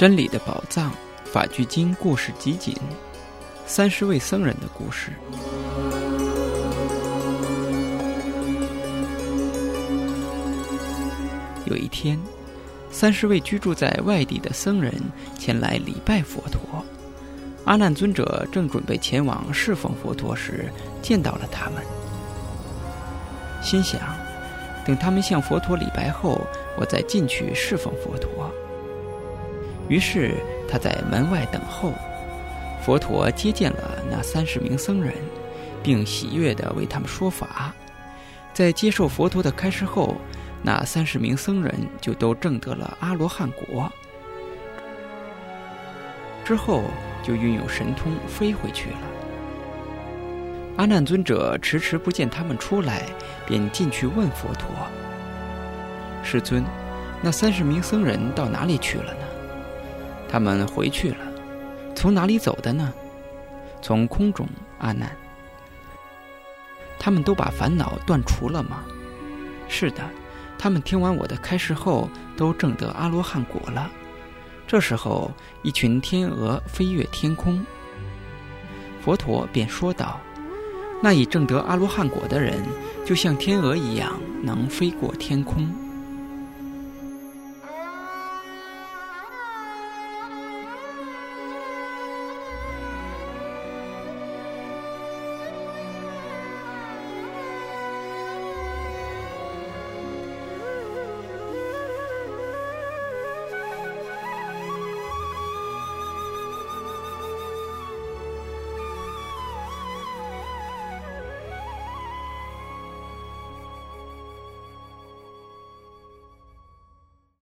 真理的宝藏，法句经故事集锦，三十位僧人的故事。有一天，三十位居住在外地的僧人前来礼拜佛陀。阿难尊者正准备前往侍奉佛陀时，见到了他们，心想：等他们向佛陀礼拜后，我再进去侍奉佛陀。于是他在门外等候，佛陀接见了那三十名僧人，并喜悦地为他们说法。在接受佛陀的开示后，那三十名僧人就都证得了阿罗汉果。之后就运用神通飞回去了。阿难尊者迟迟不见他们出来，便进去问佛陀：“师尊，那三十名僧人到哪里去了呢？”他们回去了，从哪里走的呢？从空中，阿难。他们都把烦恼断除了吗？是的，他们听完我的开示后，都证得阿罗汉果了。这时候，一群天鹅飞越天空，佛陀便说道：“那已证得阿罗汉果的人，就像天鹅一样，能飞过天空。”